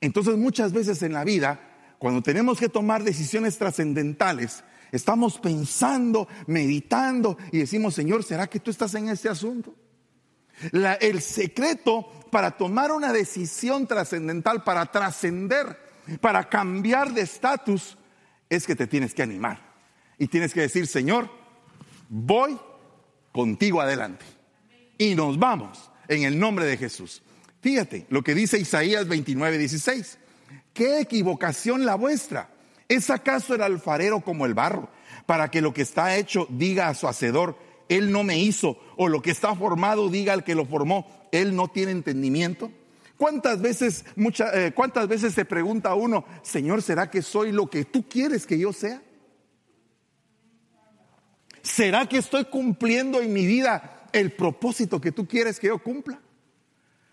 Entonces muchas veces en la vida, cuando tenemos que tomar decisiones trascendentales, estamos pensando, meditando y decimos, Señor, ¿será que tú estás en este asunto? el secreto para tomar una decisión trascendental, para trascender, para cambiar de estatus, es que te tienes que animar. Y tienes que decir, Señor, voy contigo adelante. Y nos vamos en el nombre de Jesús. Fíjate lo que dice Isaías 29, 16. ¿Qué equivocación la vuestra? ¿Es acaso el alfarero como el barro? Para que lo que está hecho diga a su hacedor, él no me hizo, o lo que está formado diga al que lo formó, él no tiene entendimiento. ¿Cuántas veces, eh, ¿Cuántas veces se pregunta uno, Señor, ¿será que soy lo que tú quieres que yo sea? ¿Será que estoy cumpliendo en mi vida el propósito que tú quieres que yo cumpla?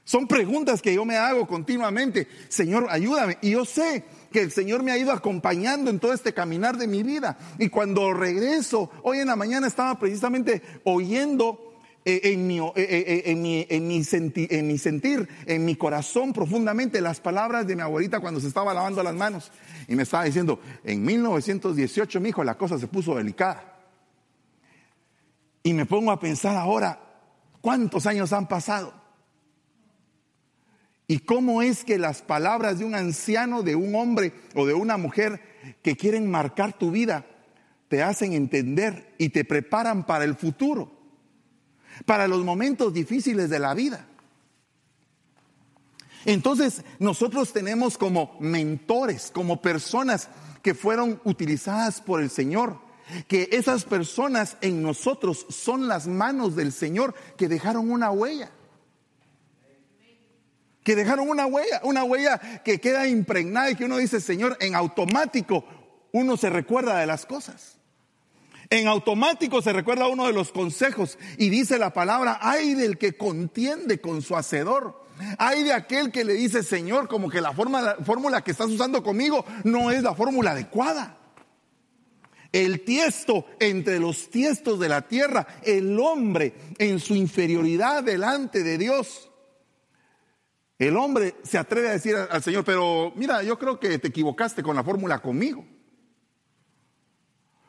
Son preguntas que yo me hago continuamente. Señor, ayúdame. Y yo sé que el Señor me ha ido acompañando en todo este caminar de mi vida. Y cuando regreso, hoy en la mañana estaba precisamente oyendo eh, en mi, eh, eh, en, mi, en, mi en mi sentir, en mi corazón profundamente las palabras de mi abuelita cuando se estaba lavando las manos. Y me estaba diciendo, en 1918, mi hijo, la cosa se puso delicada. Y me pongo a pensar ahora, ¿cuántos años han pasado? ¿Y cómo es que las palabras de un anciano, de un hombre o de una mujer que quieren marcar tu vida, te hacen entender y te preparan para el futuro, para los momentos difíciles de la vida? Entonces nosotros tenemos como mentores, como personas que fueron utilizadas por el Señor, que esas personas en nosotros son las manos del Señor que dejaron una huella que dejaron una huella, una huella que queda impregnada y que uno dice, Señor, en automático uno se recuerda de las cosas. En automático se recuerda uno de los consejos y dice la palabra, ay del que contiende con su hacedor. Hay de aquel que le dice, Señor, como que la fórmula que estás usando conmigo no es la fórmula adecuada. El tiesto entre los tiestos de la tierra, el hombre en su inferioridad delante de Dios, el hombre se atreve a decir al Señor, pero mira, yo creo que te equivocaste con la fórmula conmigo.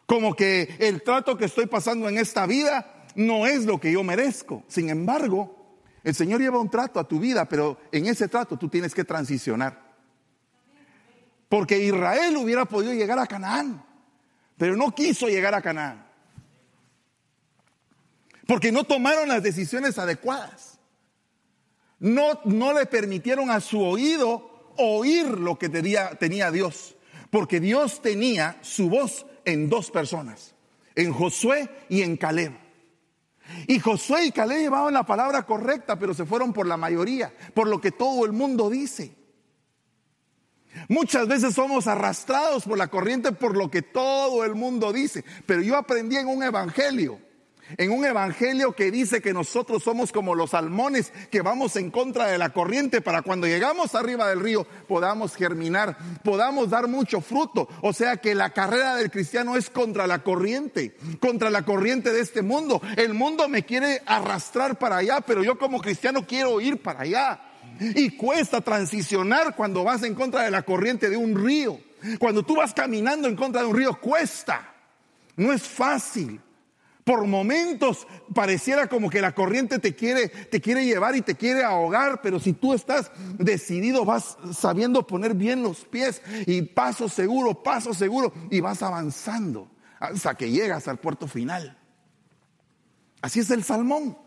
Como que el trato que estoy pasando en esta vida no es lo que yo merezco. Sin embargo, el Señor lleva un trato a tu vida, pero en ese trato tú tienes que transicionar. Porque Israel hubiera podido llegar a Canaán, pero no quiso llegar a Canaán. Porque no tomaron las decisiones adecuadas. No, no le permitieron a su oído oír lo que tenía, tenía Dios, porque Dios tenía su voz en dos personas, en Josué y en Caleb. Y Josué y Caleb llevaban la palabra correcta, pero se fueron por la mayoría, por lo que todo el mundo dice. Muchas veces somos arrastrados por la corriente por lo que todo el mundo dice, pero yo aprendí en un evangelio en un evangelio que dice que nosotros somos como los salmones que vamos en contra de la corriente para cuando llegamos arriba del río podamos germinar, podamos dar mucho fruto. O sea que la carrera del cristiano es contra la corriente, contra la corriente de este mundo. El mundo me quiere arrastrar para allá, pero yo como cristiano quiero ir para allá. Y cuesta transicionar cuando vas en contra de la corriente de un río. Cuando tú vas caminando en contra de un río, cuesta. No es fácil. Por momentos pareciera como que la corriente te quiere, te quiere llevar y te quiere ahogar, pero si tú estás decidido, vas sabiendo poner bien los pies y paso seguro, paso seguro, y vas avanzando hasta que llegas al puerto final. Así es el salmón.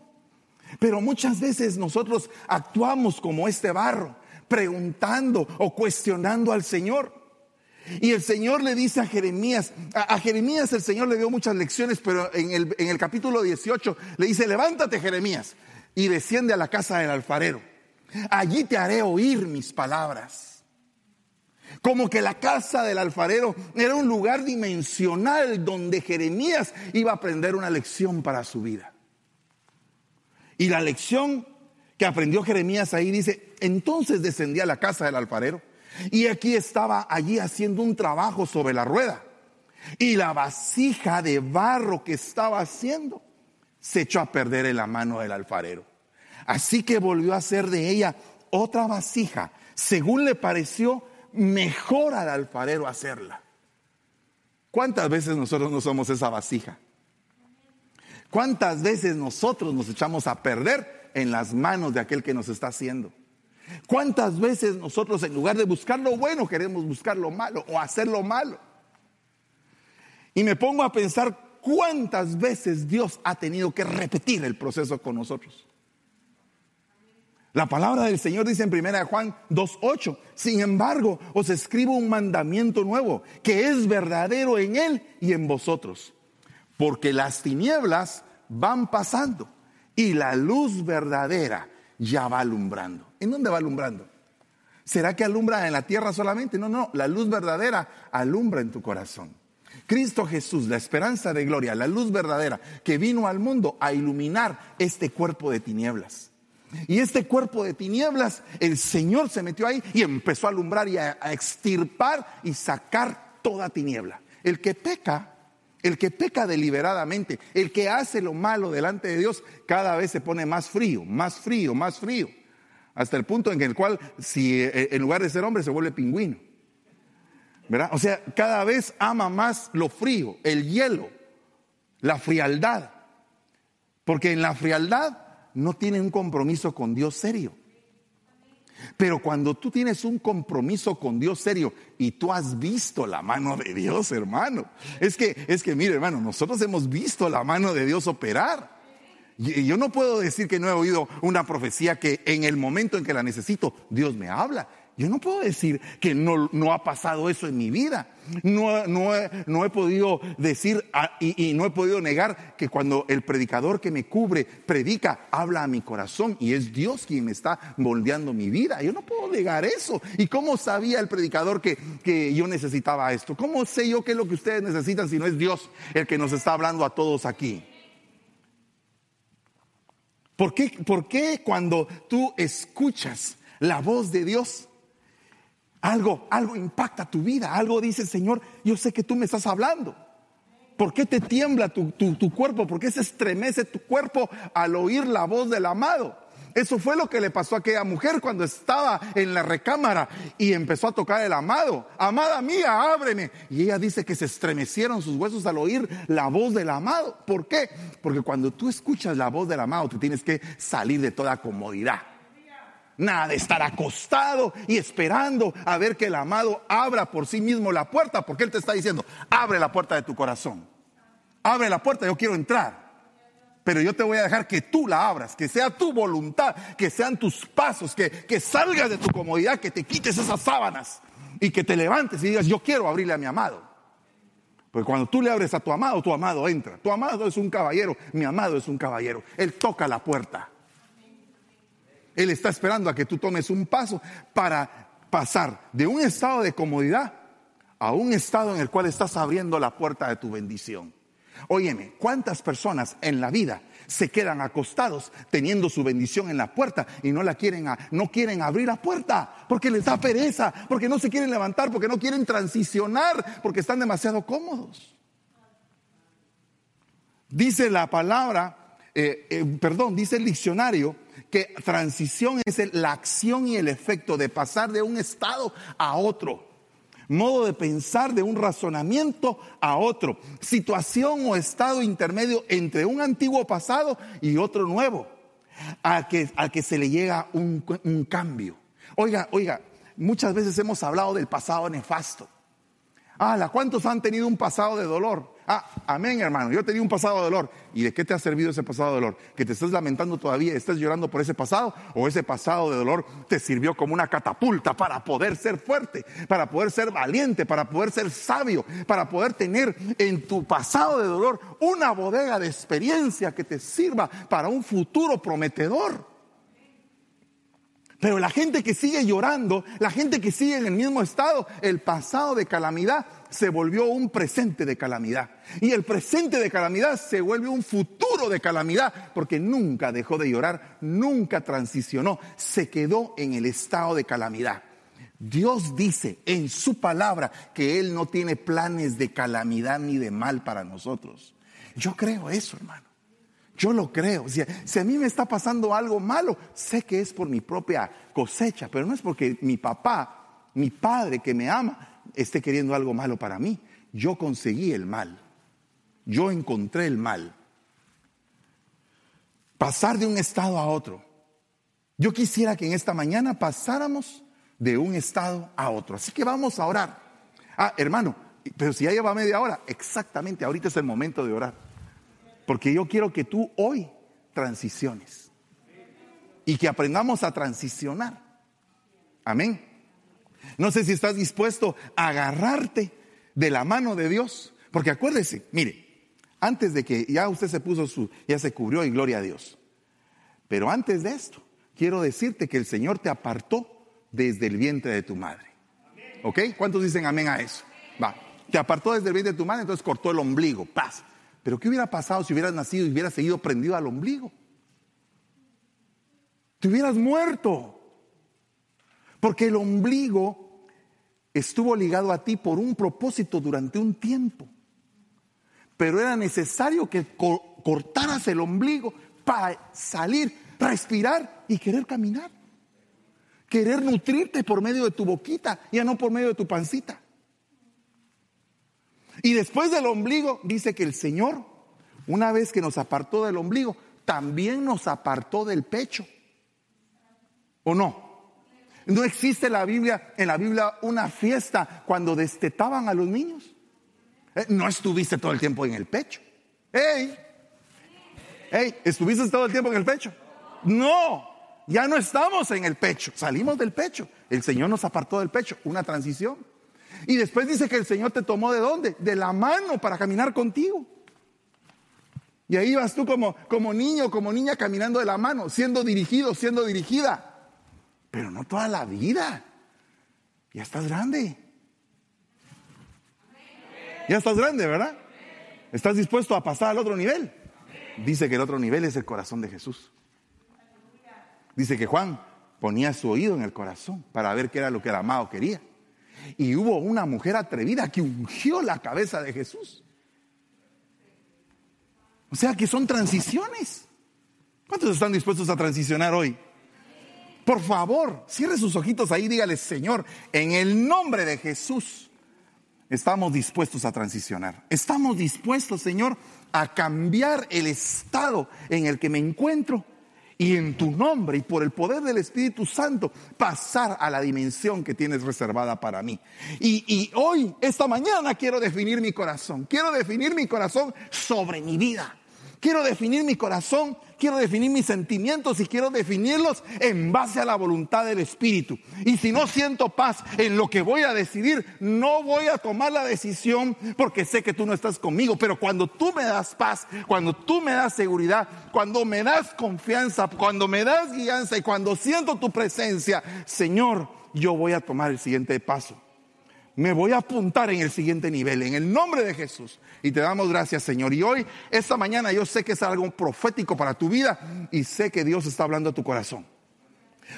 Pero muchas veces nosotros actuamos como este barro, preguntando o cuestionando al Señor. Y el Señor le dice a Jeremías, a, Jeremías el Señor le dio muchas lecciones, pero en el, en el capítulo 18 le dice, levántate Jeremías y desciende a la casa del alfarero. Allí te haré oír mis palabras. Como que la casa del alfarero era un lugar dimensional donde Jeremías iba a aprender una lección para su vida. Y la lección que aprendió Jeremías ahí dice, entonces descendí a la casa del alfarero y aquí estaba allí haciendo un trabajo sobre la rueda. Y la vasija de barro que estaba haciendo se echó a perder en la mano del alfarero. Así que volvió a hacer de ella otra vasija según le pareció mejor al alfarero hacerla. ¿Cuántas veces nosotros no somos esa vasija? ¿Cuántas veces nosotros nos echamos a perder en las manos de aquel que nos está haciendo? ¿Cuántas veces nosotros en lugar de buscar lo bueno queremos buscar lo malo o hacer lo malo? Y me pongo a pensar cuántas veces Dios ha tenido que repetir el proceso con nosotros. La palabra del Señor dice en 1 Juan 2.8, sin embargo os escribo un mandamiento nuevo, que es verdadero en Él y en vosotros, porque las tinieblas van pasando y la luz verdadera ya va alumbrando. ¿En dónde va alumbrando? ¿Será que alumbra en la tierra solamente? No, no, la luz verdadera alumbra en tu corazón. Cristo Jesús, la esperanza de gloria, la luz verdadera que vino al mundo a iluminar este cuerpo de tinieblas. Y este cuerpo de tinieblas, el Señor se metió ahí y empezó a alumbrar y a, extirpar y sacar toda tiniebla. El que peca, el que peca deliberadamente, el que hace lo malo delante de Dios, cada vez se pone más frío, más frío, más frío. Hasta el punto en el cual, si eh, en lugar de ser hombre, se vuelve pingüino. ¿Verdad? O sea, cada vez ama más lo frío, el hielo, la frialdad. Porque en la frialdad no tiene un compromiso con Dios serio. Pero cuando tú tienes un compromiso con Dios serio y tú has visto la mano de Dios, hermano, es que, es que, mire, hermano, nosotros hemos visto la mano de Dios operar. Yo no puedo decir que no he oído una profecía que en el momento en que la necesito, Dios me habla. Yo no puedo decir que no, ha pasado eso en mi vida. No, no, no he podido decir ah, y, y, no he podido negar que cuando el predicador que me cubre predica, habla a mi corazón y es Dios quien me está moldeando mi vida. Yo no puedo negar eso. ¿Y cómo sabía el predicador que, que yo necesitaba esto? ¿Cómo sé yo qué es lo que ustedes necesitan si no es Dios el que nos está hablando a todos aquí? ¿Por qué, ¿Por qué cuando tú escuchas la voz de Dios? Algo, algo impacta tu vida, algo dice, Señor, yo sé que tú me estás hablando. ¿Por qué te tiembla tu, cuerpo? ¿Por qué se estremece tu cuerpo al oír la voz del amado? Eso fue lo que le pasó a aquella mujer cuando estaba en la recámara y empezó a tocar el amado. Amada mía, ábreme. Y ella dice que se estremecieron sus huesos al oír la voz del amado. ¿Por qué? Porque cuando tú escuchas la voz del amado, tú tienes que salir de toda comodidad. Nada de estar acostado y esperando a ver que el amado abra por sí mismo la puerta, porque Él te está diciendo, abre la puerta de tu corazón. Abre la puerta, yo quiero entrar. Pero yo te voy a dejar que tú la abras, que sea tu voluntad, que sean tus pasos, que, que salgas de tu comodidad, que te quites esas sábanas y que te levantes y digas, yo quiero abrirle a mi amado. Porque cuando tú le abres a tu amado, tu amado entra. Tu amado es un caballero, mi amado es un caballero. Él toca la puerta. Él está esperando a que tú tomes un paso para pasar de un estado de comodidad a un estado en el cual estás abriendo la puerta de tu bendición. Óyeme, ¿cuántas personas en la vida se quedan acostados teniendo su bendición en la puerta y no la quieren no quieren abrir la puerta porque les da pereza, porque no se quieren levantar, porque no quieren transicionar, porque están demasiado cómodos? Dice la palabra, eh, eh, perdón, dice el diccionario que transición es la acción y el efecto de pasar de un estado a otro. Modo de pensar de un razonamiento a otro. Situación o estado intermedio entre un antiguo pasado y otro nuevo. Al que, que se le llega un, un cambio. Oiga, oiga, muchas veces hemos hablado del pasado nefasto. Ah, ¿cuántos han tenido un pasado de dolor? Ah, amén, hermano. Yo tenía un pasado de dolor. ¿Y de qué te ha servido ese pasado de dolor? ¿Que te estás lamentando todavía, estás llorando por ese pasado? ¿O ese pasado de dolor te sirvió como una catapulta para poder ser fuerte, para poder ser valiente, para poder ser sabio, para poder tener en tu pasado de dolor una bodega de experiencia que te sirva para un futuro prometedor? Pero la gente que sigue llorando, la gente que sigue en el mismo estado, el pasado de calamidad se volvió un presente de calamidad. Y el presente de calamidad se vuelve un futuro de calamidad, porque nunca dejó de llorar, nunca transicionó, se quedó en el estado de calamidad. Dios dice en su palabra que Él no tiene planes de calamidad ni de mal para nosotros. Yo creo eso, hermano. Yo lo creo. Si, si, a mí me está pasando algo malo, sé que es por mi propia cosecha, pero no es porque mi papá, mi padre que me ama, esté queriendo algo malo para mí. Yo conseguí el mal. Yo encontré el mal. Pasar de un estado a otro. Yo quisiera que en esta mañana pasáramos de un estado a otro. Así que vamos a orar. Ah, hermano, pero si ya lleva media hora, exactamente, ahorita es el momento de orar. Porque yo quiero que tú hoy transiciones y que aprendamos a transicionar. Amén. No sé si estás dispuesto a agarrarte de la mano de Dios, porque acuérdese, mire, antes de que ya usted se puso su, ya se cubrió y gloria a Dios. Pero antes de esto, quiero decirte que el Señor te apartó desde el vientre de tu madre. ¿Ok? ¿Cuántos dicen amén a eso? Va. Te apartó desde el vientre de tu madre, entonces cortó el ombligo. Paz. Pero ¿qué hubiera pasado si hubieras nacido y hubieras seguido prendido al ombligo? Te hubieras muerto. Porque el ombligo estuvo ligado a ti por un propósito durante un tiempo. Pero era necesario que cortaras el ombligo para salir, respirar y querer caminar. Querer nutrirte por medio de tu boquita, ya no por medio de tu pancita. Y después del ombligo, dice que el Señor, una vez que nos apartó del ombligo, también nos apartó del pecho. ¿O no? No existe en la Biblia, en la Biblia una fiesta cuando destetaban a los niños. Eh, no estuviste todo el tiempo en el pecho. ¡Ey! ¡Ey! ¿Estuviste todo el tiempo en el pecho? No, ya no estamos en el pecho, salimos del pecho. El Señor nos apartó del pecho, una transición. Y después dice que el Señor te tomó de dónde? De la mano para caminar contigo. Y ahí vas tú como, como niño, como niña caminando de la mano, siendo dirigido, siendo dirigida. Pero no toda la vida. Ya estás grande. Ya estás grande, ¿verdad? ¿Estás dispuesto a pasar al otro nivel? Dice que el otro nivel es el corazón de Jesús. Dice que Juan ponía su oído en el corazón para ver qué era lo que el amado quería. Y hubo una mujer atrevida que ungió la cabeza de Jesús. O sea que son transiciones. ¿Cuántos están dispuestos a transicionar hoy? Por favor, cierre sus ojitos ahí, dígale, Señor, en el nombre de Jesús, estamos dispuestos a transicionar. Estamos dispuestos, Señor, a cambiar el estado en el que me encuentro y en tu nombre y por el poder del Espíritu Santo pasar a la dimensión que tienes reservada para mí. Y, y, hoy, esta mañana, quiero definir mi corazón. Quiero definir mi corazón sobre mi vida. Quiero definir mi corazón quiero definir mis sentimientos y quiero definirlos en base a la voluntad del Espíritu. Y si no siento paz en lo que voy a decidir, no voy a tomar la decisión porque sé que tú no estás conmigo. Pero cuando tú me das paz, cuando tú me das seguridad, cuando me das confianza, cuando me das guianza y cuando siento tu presencia, Señor, yo voy a tomar el siguiente paso me voy a apuntar en el siguiente nivel, en el nombre de Jesús. Y te damos gracias, Señor. Y hoy, esta mañana, yo sé que es algo profético para tu vida y sé que Dios está hablando a tu corazón.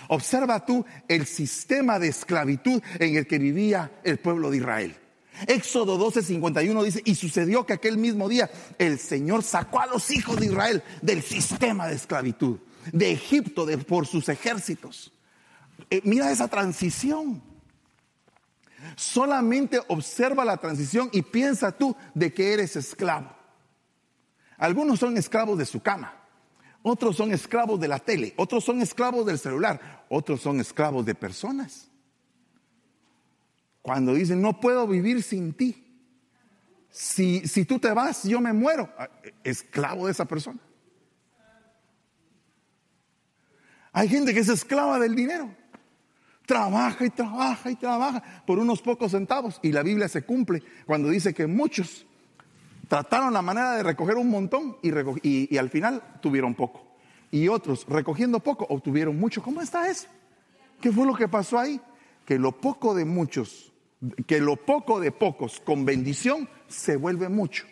Observa tú el sistema de esclavitud en el que vivía el pueblo de Israel. Éxodo 12, 51 dice, y sucedió que aquel mismo día el Señor sacó a los hijos de Israel del sistema de esclavitud, de Egipto, por sus ejércitos. Eh, mira esa transición. Solamente observa la transición y piensa tú de que eres esclavo. Algunos son esclavos de su cama, otros son esclavos de la tele, otros son esclavos del celular, otros son esclavos de personas. Cuando dicen, no puedo vivir sin ti. Si, si tú te vas, yo me muero. Ah, esclavo de esa persona. Hay gente que es esclava del dinero. Trabaja y trabaja y trabaja por unos pocos centavos. Y la Biblia se cumple cuando dice que muchos trataron la manera de recoger un montón y, al final tuvieron poco. Y otros, recogiendo poco, obtuvieron mucho. ¿Cómo está eso? ¿Qué fue lo que pasó ahí? Que lo poco de muchos, que lo poco de pocos con bendición se vuelve mucho.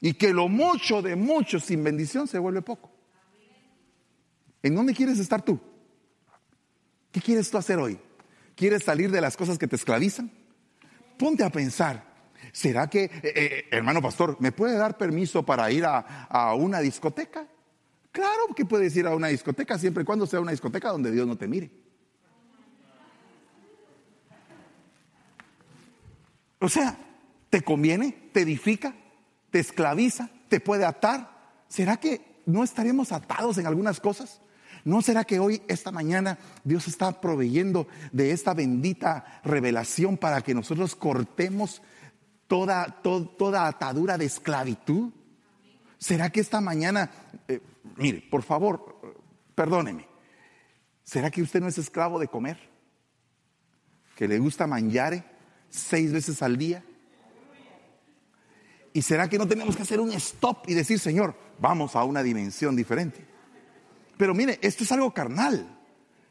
Y que lo mucho de muchos sin bendición se vuelve poco. ¿En dónde quieres estar tú? ¿Qué quieres tú hacer hoy? ¿Quieres salir de las cosas que te esclavizan? Ponte a pensar, ¿Será que, eh, eh, hermano pastor, me puede dar permiso para ir a, a una discoteca? Claro que puedes ir a una discoteca siempre y cuando sea una discoteca donde Dios no te mire. O sea, ¿te conviene? ¿Te edifica? ¿Te esclaviza? ¿Te puede atar? ¿Será que no estaremos atados en algunas cosas? ¿No será que hoy, esta mañana, Dios está proveyendo de esta bendita revelación para que nosotros cortemos toda, toda atadura de esclavitud? ¿Será que esta mañana, eh, mire, por favor, perdóneme, ¿será que usted no es esclavo de comer? ¿Que le gusta manjare seis veces al día? ¿Y será que no tenemos que hacer un stop y decir, Señor, vamos a una dimensión diferente? Pero mire, esto es algo carnal.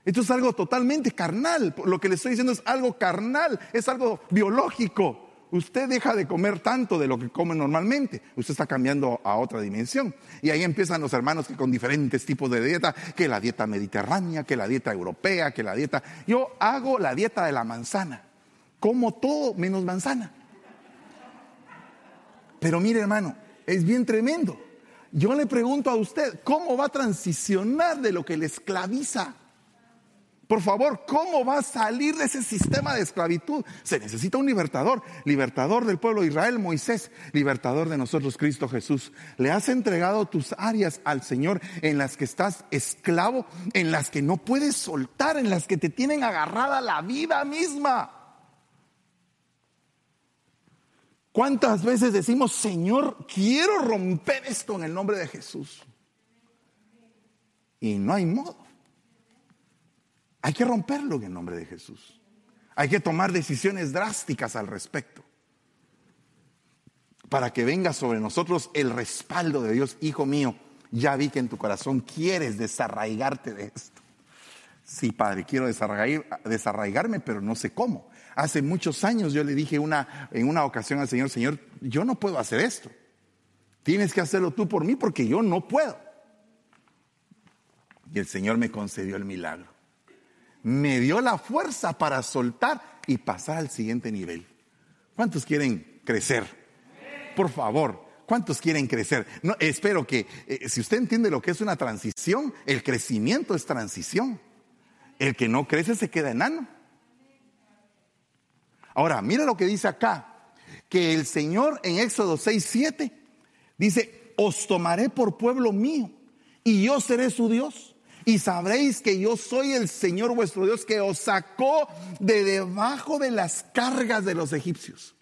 Esto es algo totalmente carnal. Lo que le estoy diciendo es algo carnal, es algo biológico. Usted deja de comer tanto de lo que come normalmente. Usted está cambiando a otra dimensión. Y ahí empiezan los hermanos que con diferentes tipos de dieta, que la dieta mediterránea, que la dieta europea, que la dieta... Yo hago la dieta de la manzana. Como todo menos manzana. Pero mire hermano, es bien tremendo. Yo le pregunto a usted, ¿cómo va a transicionar de lo que le esclaviza? Por favor, ¿cómo va a salir de ese sistema de esclavitud? Se necesita un libertador, libertador del pueblo de Israel, Moisés, libertador de nosotros, Cristo Jesús. Le has entregado tus áreas al Señor en las que estás esclavo, en las que no puedes soltar, en las que te tienen agarrada la vida misma. ¿Cuántas veces decimos, Señor, quiero romper esto en el nombre de Jesús? Y no hay modo. Hay que romperlo en el nombre de Jesús. Hay que tomar decisiones drásticas al respecto. Para que venga sobre nosotros el respaldo de Dios. Hijo mío, ya vi que en tu corazón quieres desarraigarte de esto. Sí, Padre, quiero desarraigarme, pero no sé cómo. Hace muchos años yo le dije una, en una ocasión al Señor, Señor, yo no puedo hacer esto. Tienes que hacerlo tú por mí porque yo no puedo. Y el Señor me concedió el milagro. Me dio la fuerza para soltar y pasar al siguiente nivel. ¿Cuántos quieren crecer? Por favor, ¿cuántos quieren crecer? No, espero que, eh, si usted entiende lo que es una transición, el crecimiento es transición. El que no crece se queda enano. Ahora, mira lo que dice acá, que el Señor en Éxodo 6, 7 dice, os tomaré por pueblo mío y yo seré su Dios. Y sabréis que yo soy el Señor vuestro Dios que os sacó de debajo de las cargas de los egipcios.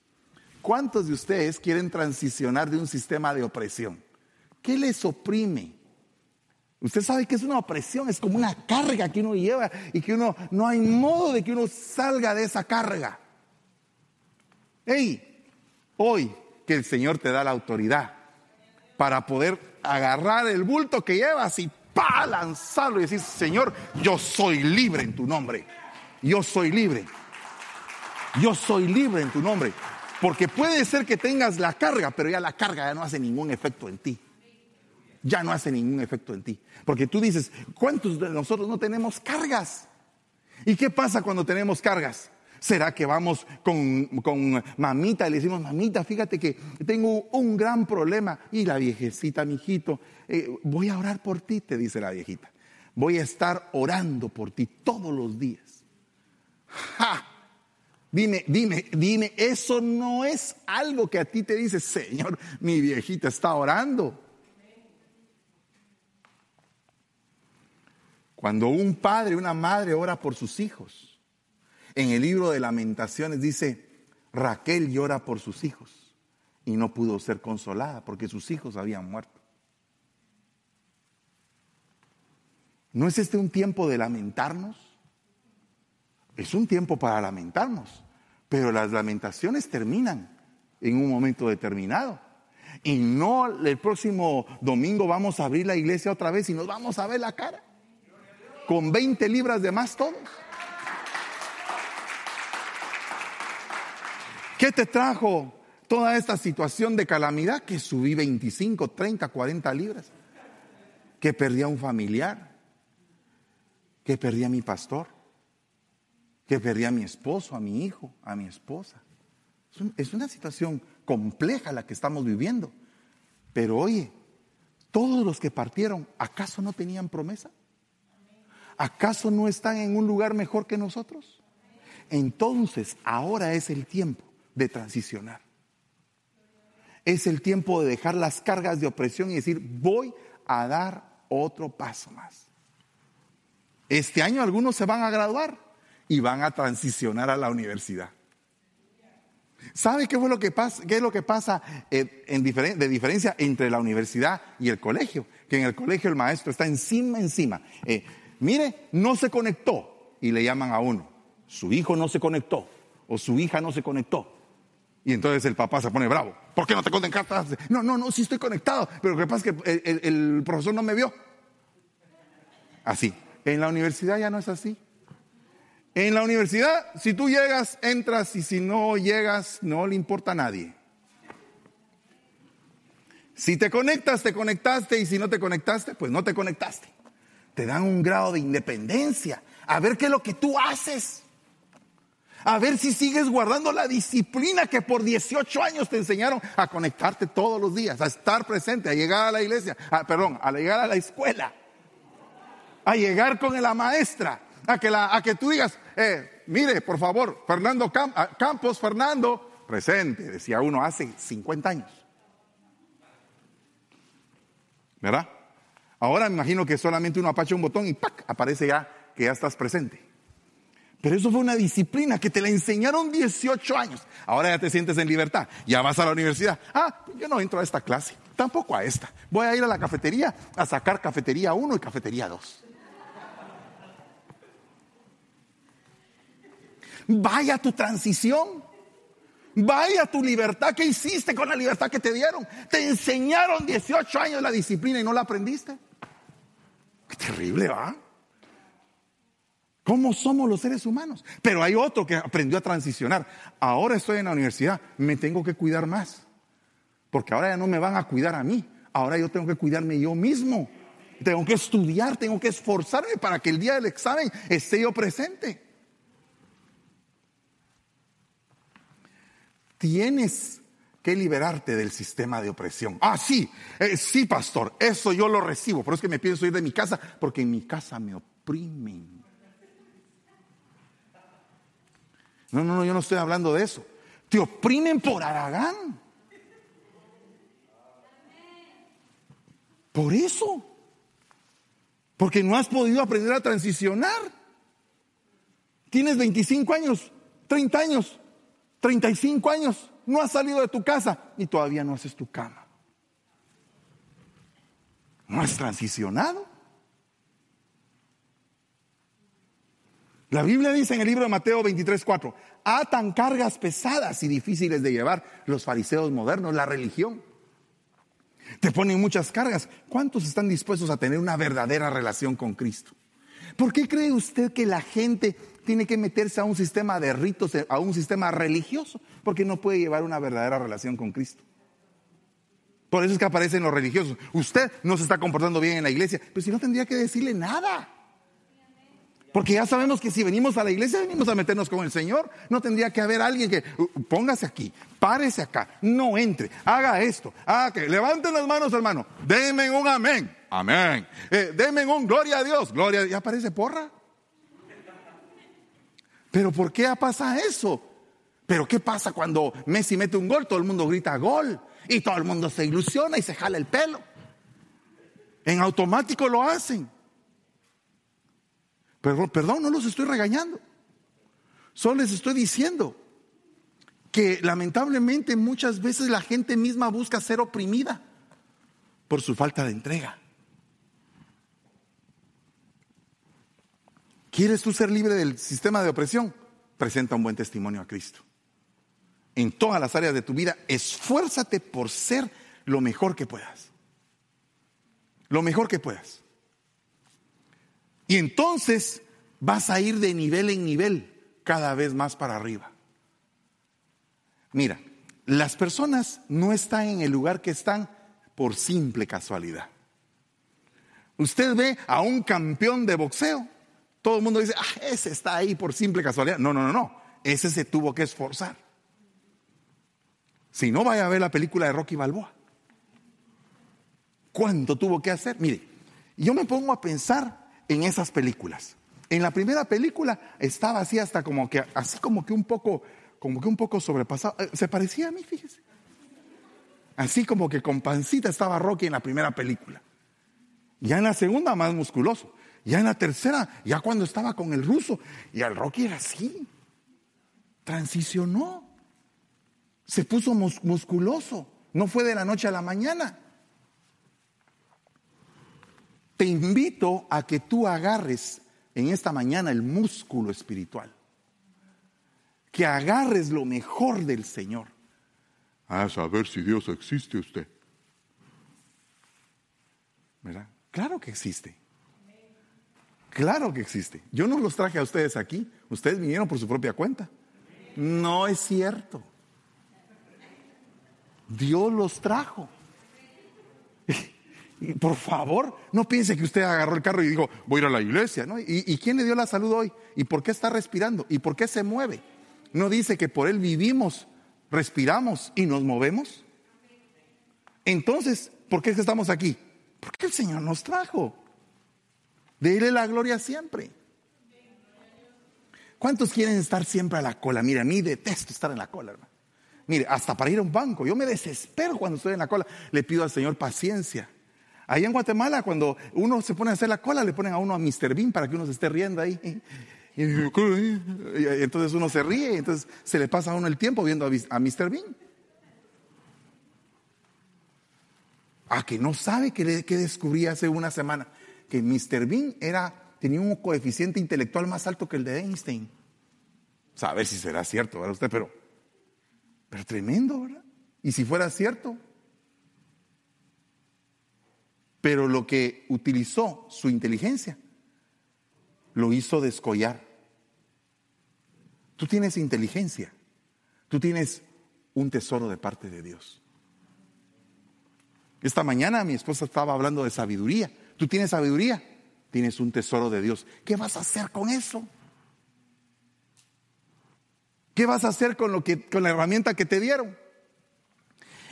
¿Cuántos de ustedes quieren transicionar de un sistema de opresión? ¿Qué les oprime? Usted sabe que es una opresión, es como una carga que uno lleva y que uno no hay modo de que uno salga de esa carga. Hey, hoy que el Señor te da la autoridad para poder agarrar el bulto que llevas y pa lanzarlo y decir, Señor, yo soy libre en tu nombre. Yo soy libre. Yo soy libre en tu nombre. Porque puede ser que tengas la carga, pero ya la carga ya no hace ningún efecto en ti. Ya no hace ningún efecto en ti. Porque tú dices, ¿cuántos de nosotros no tenemos cargas? ¿Y qué pasa cuando tenemos cargas? ¿Será que vamos con, mamita y le decimos, mamita, fíjate que tengo un gran problema? Y la viejecita, mijito, eh, voy a orar por ti, te dice la viejita. Voy a estar orando por ti todos los días. ¡Ja! Dime, dime, dime, eso no es algo que a ti te dice, Señor, mi viejita está orando. Cuando un padre, una madre ora por sus hijos, en el libro de lamentaciones dice, Raquel llora por sus hijos y no pudo ser consolada porque sus hijos habían muerto. ¿No es este un tiempo de lamentarnos? Es un tiempo para lamentarnos, pero las lamentaciones terminan en un momento determinado. Y no el próximo domingo vamos a abrir la iglesia otra vez y nos vamos a ver la cara. Con 20 libras de más todos. ¿Qué te trajo toda esta situación de calamidad? Que subí 25, 30, 40 libras. Que perdí a un familiar. Que perdí a mi pastor. Que perdí a mi esposo, a mi hijo, a mi esposa. Es una situación compleja la que estamos viviendo. Pero oye, todos los que partieron, ¿acaso no tenían promesa? ¿Acaso no están en un lugar mejor que nosotros? Entonces, ahora es el tiempo de transicionar. Es el tiempo de dejar las cargas de opresión y decir, voy a dar otro paso más. Este año algunos se van a graduar y van a transicionar a la universidad. ¿Sabe qué, fue lo que pasa, qué es lo que pasa eh, de diferencia entre la universidad y el colegio? Que en el colegio el maestro está encima, encima. Eh, mire, no se conectó y le llaman a uno. Su hijo no se conectó o su hija no se conectó. Y entonces el papá se pone bravo. ¿Por qué no te conectas? No, no, no, sí estoy conectado. Pero lo que pasa es que el profesor no me vio. Así. En la universidad ya no es así. En la universidad, si tú llegas, entras y si no llegas, no le importa a nadie. Si te conectas, te conectaste y si no te conectaste, pues no te conectaste. Te dan un grado de independencia, a ver qué es lo que tú haces. A ver si sigues guardando la disciplina que por 18 años te enseñaron a conectarte todos los días, a estar presente, a llegar a la iglesia, perdón, a llegar a la escuela, a llegar con la maestra, a que, la, a que tú digas, eh, mire, por favor, Fernando Campos, Fernando, presente, decía uno hace 50 años. ¿Verdad? Ahora me imagino que solamente uno apacha un botón y ¡pac! aparece ya que ya estás presente. Pero eso fue una disciplina que te la enseñaron 18 años. Ahora ya te sientes en libertad. Ya vas a la universidad. Ah, yo no entro a esta clase, tampoco a esta. Voy a ir a la cafetería a sacar cafetería 1 y cafetería 2. Vaya tu transición. Vaya tu libertad. ¿Qué hiciste con la libertad que te dieron? Te enseñaron 18 años la disciplina y no la aprendiste. Qué terrible, ¿va? ¿Cómo somos los seres humanos? Pero hay otro que aprendió a transicionar. Ahora estoy en la universidad, me tengo que cuidar más. Porque ahora ya no me van a cuidar a mí. Ahora yo tengo que cuidarme yo mismo. Tengo que estudiar, tengo que esforzarme para que el día del examen esté yo presente. tienes que liberarte del sistema de opresión. Ah, sí, eh, sí, pastor, eso yo lo recibo, pero es que me pienso ir de mi casa porque en mi casa me oprimen. No, no, no, yo no estoy hablando de eso. Te oprimen por Aragán. Por eso. Porque no has podido aprender a transicionar. Tienes 25 años, 30 años, 35 años, no has salido de tu casa y todavía no haces tu cama. No has transicionado. La Biblia dice en el libro de Mateo 23, 4, atan cargas pesadas y difíciles de llevar los fariseos modernos, la religión. Te ponen muchas cargas. ¿Cuántos están dispuestos a tener una verdadera relación con Cristo? ¿Por qué cree usted que la gente tiene que meterse a un sistema de ritos, a un sistema religioso, porque no puede llevar una verdadera relación con Cristo. Por eso es que aparecen los religiosos. Usted no se está comportando bien en la iglesia, pero si no tendría que decirle nada. Porque ya sabemos que si venimos a la iglesia, venimos a meternos con el Señor. No tendría que haber alguien que uh, póngase aquí, párese acá, no entre, haga esto, haga que, levanten las manos, hermano, denme un amén, amén, eh, denme un gloria a Dios, gloria a Dios. Ya aparece porra. Pero ¿por qué pasa eso? Pero ¿qué pasa cuando Messi mete un gol? Todo el mundo grita gol y todo el mundo se ilusiona y se jala el pelo. En automático lo hacen. Pero, perdón, no los estoy regañando. Solo les estoy diciendo que lamentablemente muchas veces la gente misma busca ser oprimida por su falta de entrega. ¿Quieres tú ser libre del sistema de opresión? Presenta un buen testimonio a Cristo. En todas las áreas de tu vida, esfuérzate por ser lo mejor que puedas. Lo mejor que puedas. Y entonces vas a ir de nivel en nivel cada vez más para arriba. Mira, las personas no están en el lugar que están por simple casualidad. Usted ve a un campeón de boxeo todo el mundo dice, ah, ese está ahí por simple casualidad. No, no, no, no. Ese se tuvo que esforzar. Si no, vaya a ver la película de Rocky Balboa. ¿Cuánto tuvo que hacer? Mire, yo me pongo a pensar en esas películas. En la primera película estaba así hasta como que, así como que un poco, como que un poco sobrepasado. Eh, se parecía a mí, fíjese. Así como que con pancita estaba Rocky en la primera película. Ya en la segunda más musculoso. Ya en la tercera, ya cuando estaba con el ruso, y el Rocky era así. Transicionó. Se puso musculoso. No fue de la noche a la mañana. Te invito a que tú agarres en esta mañana el músculo espiritual. Que agarres lo mejor del Señor. A saber si Dios existe usted. ¿Verdad? Claro que existe. Claro que existe. Yo no los traje a ustedes aquí. Ustedes vinieron por su propia cuenta. No es cierto. Dios los trajo. Por favor, no piense que usted agarró el carro y dijo, voy a ir a la iglesia, ¿no? ¿Y, ¿Y, quién le dio la salud hoy? ¿Y por qué está respirando? ¿Y por qué se mueve? ¿No dice que por él vivimos, respiramos y nos movemos? Entonces, ¿por qué es que estamos aquí? Porque el Señor nos trajo. De Él la gloria siempre. ¿Cuántos quieren estar siempre a la cola? Mira, a mí detesto estar en la cola, hermano. Mire, hasta para ir a un banco, yo me desespero cuando estoy en la cola. Le pido al Señor paciencia. Ahí en Guatemala, cuando uno se pone a hacer la cola, le ponen a uno a Mr. Bean para que uno se esté riendo ahí. Y entonces uno se ríe, entonces se le pasa a uno el tiempo viendo a Mr. Bean. A que no sabe que, descubrí hace una semana que Mr. Bean era, tenía un coeficiente intelectual más alto que el de Einstein. O a ver si será cierto, ¿verdad usted? Pero, pero tremendo, ¿verdad? Y si fuera cierto, pero lo que utilizó su inteligencia lo hizo descollar. Tú tienes inteligencia, tú tienes un tesoro de parte de Dios. Esta mañana mi esposa estaba hablando de sabiduría. Tú tienes sabiduría, tienes un tesoro de Dios. ¿Qué vas a hacer con eso? ¿Qué vas a hacer con lo que con la herramienta que te dieron?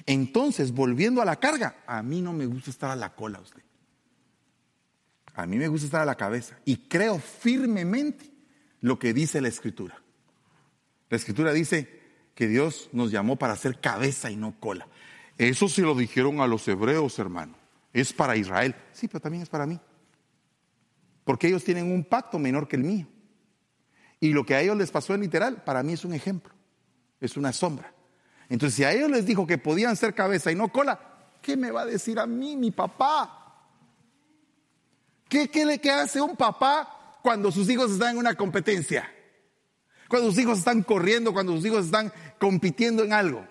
Entonces, volviendo a la carga, a mí no me gusta estar a la cola usted. A mí me gusta estar a la cabeza y creo firmemente lo que dice la escritura. La escritura dice que Dios nos llamó para ser cabeza y no cola. Eso se lo dijeron a los hebreos, hermano. Es para Israel. Sí, pero también es para mí. Porque ellos tienen un pacto menor que el mío. Y lo que a ellos les pasó en literal, para mí es un ejemplo. Es una sombra. Entonces, si a ellos les dijo que podían ser cabeza y no cola, ¿qué me va a decir a mí, mi papá? ¿Qué, qué le hace un papá cuando sus hijos están en una competencia? Cuando sus hijos están corriendo, cuando sus hijos están compitiendo en algo.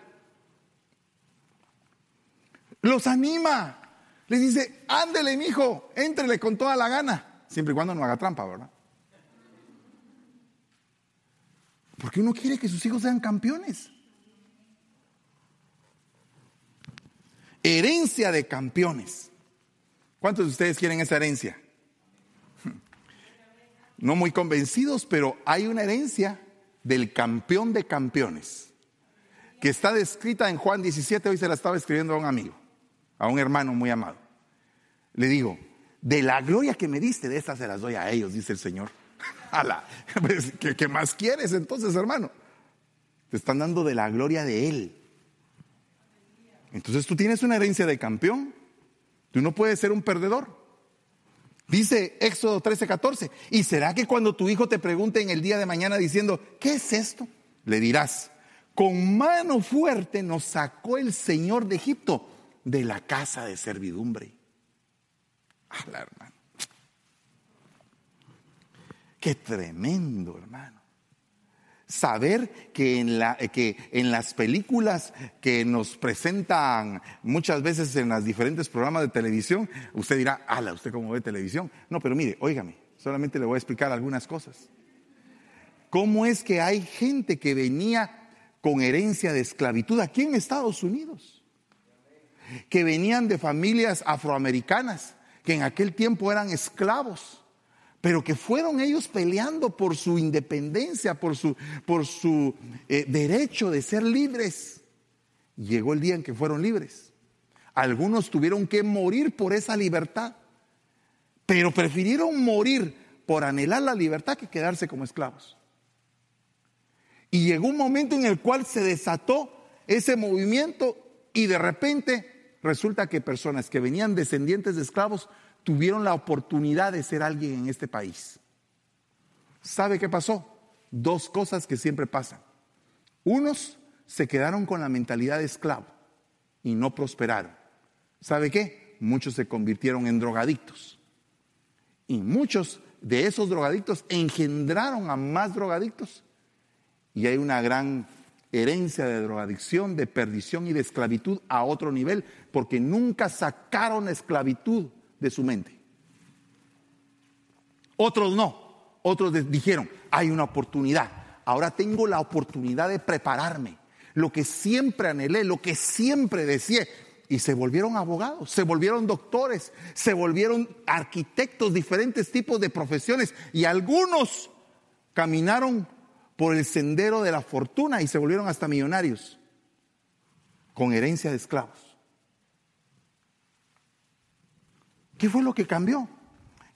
Los anima. Les dice, ándele, hijo, éntrele con toda la gana. Siempre y cuando no haga trampa, ¿verdad? Porque uno quiere que sus hijos sean campeones. Herencia de campeones. ¿Cuántos de ustedes quieren esa herencia? No muy convencidos, pero hay una herencia del campeón de campeones que está descrita en Juan 17, hoy se la estaba escribiendo a un amigo, a un hermano muy amado. Le digo, de la gloria que me diste, de estas se las doy a ellos, dice el Señor. Pues, ¿qué, más quieres entonces, hermano? Te están dando de la gloria de Él. Entonces tú tienes una herencia de campeón. Tú no puedes ser un perdedor. Dice Éxodo 13, 14. ¿Y será que cuando tu hijo te pregunte en el día de mañana diciendo, ¿qué es esto? Le dirás, con mano fuerte nos sacó el Señor de Egipto de la casa de servidumbre. la hermano. Qué tremendo, hermano saber que en, la, que en las películas que nos presentan muchas veces en los diferentes programas de televisión, usted dirá, ala, ¿usted cómo ve televisión? No, pero mire, óigame, solamente le voy a explicar algunas cosas. ¿Cómo es que hay gente que venía con herencia de esclavitud aquí en Estados Unidos? Que venían de familias afroamericanas, que en aquel tiempo eran esclavos pero que fueron ellos peleando por su independencia, por su, por su eh, derecho de ser libres. llegó el día en que fueron libres. Algunos tuvieron que morir por esa libertad, pero prefirieron morir por anhelar la libertad que quedarse como esclavos. Y llegó un momento en el cual se desató ese movimiento y de repente resulta que personas que venían descendientes de esclavos tuvieron la oportunidad de ser alguien en este país. ¿Sabe qué pasó? Dos cosas que siempre pasan. Unos se quedaron con la mentalidad de esclavo y no prosperaron. ¿Sabe qué? Muchos se convirtieron en drogadictos. Y muchos de esos drogadictos engendraron a más drogadictos. Y hay una gran herencia de drogadicción, de perdición y de esclavitud a otro nivel, porque nunca sacaron esclavitud de su mente. Otros no, otros dijeron, hay una oportunidad, ahora tengo la oportunidad de prepararme, lo que siempre anhelé, lo que siempre deseé. Y se volvieron abogados, se volvieron doctores, se volvieron arquitectos, diferentes tipos de profesiones. Y algunos caminaron por el sendero de la fortuna y se volvieron hasta millonarios con herencia de esclavos. ¿Qué fue lo que cambió?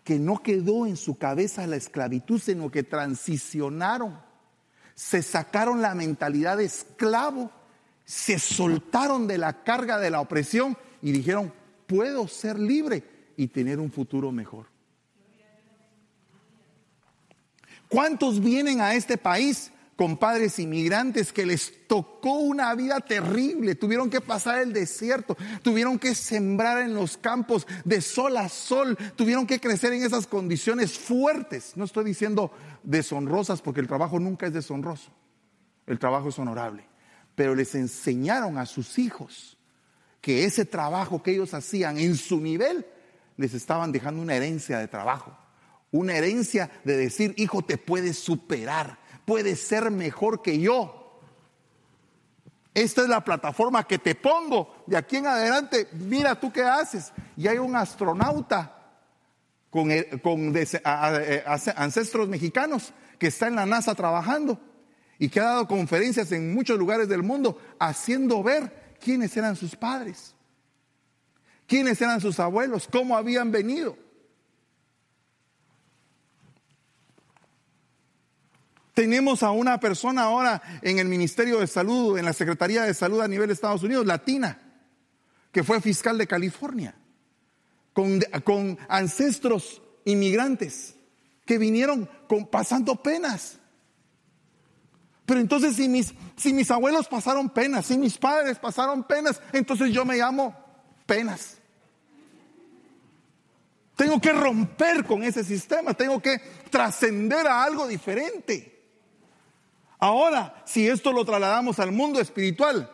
Que no quedó en su cabeza la esclavitud, sino que transicionaron. Se sacaron la mentalidad de esclavo, se soltaron de la carga de la opresión y dijeron, puedo ser libre y tener un futuro mejor. ¿Cuántos vienen a este país con padres inmigrantes que les tocó una vida terrible, tuvieron que pasar el desierto, tuvieron que sembrar en los campos de sol a sol, tuvieron que crecer en esas condiciones fuertes. No estoy diciendo deshonrosas porque el trabajo nunca es deshonroso, el trabajo es honorable, pero les enseñaron a sus hijos que ese trabajo que ellos hacían en su nivel les estaban dejando una herencia de trabajo, una herencia de decir, hijo, te puedes superar puede ser mejor que yo. Esta es la plataforma que te pongo. De aquí en adelante, mira tú qué haces. Y hay un astronauta con, ancestros mexicanos que está en la NASA trabajando y que ha dado conferencias en muchos lugares del mundo haciendo ver quiénes eran sus padres, quiénes eran sus abuelos, cómo habían venido. Tenemos a una persona ahora en el Ministerio de Salud, en la Secretaría de Salud a nivel de Estados Unidos, latina, que fue fiscal de California, con, ancestros inmigrantes que vinieron con, pasando penas. Pero entonces si mis, si mis abuelos pasaron penas, si mis padres pasaron penas, entonces yo me llamo penas. Tengo que romper con ese sistema, tengo que trascender a algo diferente. Ahora, si esto lo trasladamos al mundo espiritual,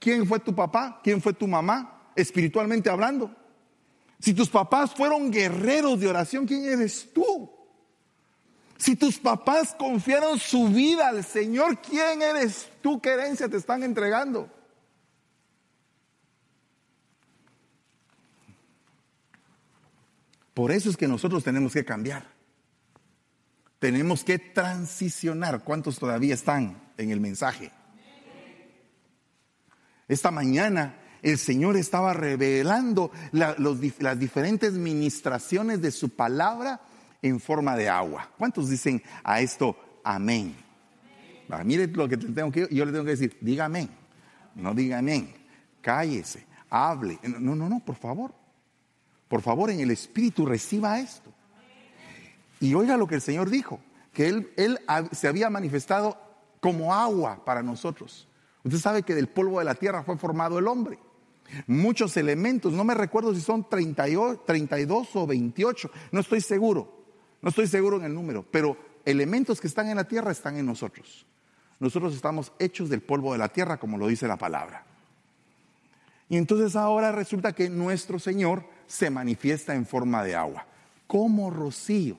¿quién fue tu papá? ¿Quién fue tu mamá? Espiritualmente hablando. Si tus papás fueron guerreros de oración, ¿quién eres tú? Si tus papás confiaron su vida al Señor, ¿quién eres tú? ¿Qué herencia te están entregando? Por eso es que nosotros tenemos que cambiar tenemos que transicionar. ¿Cuántos todavía están en el mensaje? Esta mañana el Señor estaba revelando las diferentes ministraciones de su palabra en forma de agua. ¿Cuántos dicen a esto amén? Ah, mire lo que tengo que yo le tengo que decir, diga amén. No diga amén. Cállese, hable. No, no, no, por favor. Por favor, en el Espíritu reciba esto. Y oiga lo que el Señor dijo, que Él, se había manifestado como agua para nosotros. Usted sabe que del polvo de la tierra fue formado el hombre. Muchos elementos, no me recuerdo si son 32 o 28, no estoy seguro, no estoy seguro en el número, pero elementos que están en la tierra están en nosotros. Nosotros estamos hechos del polvo de la tierra, como lo dice la palabra. Y entonces ahora resulta que nuestro Señor se manifiesta en forma de agua, como rocío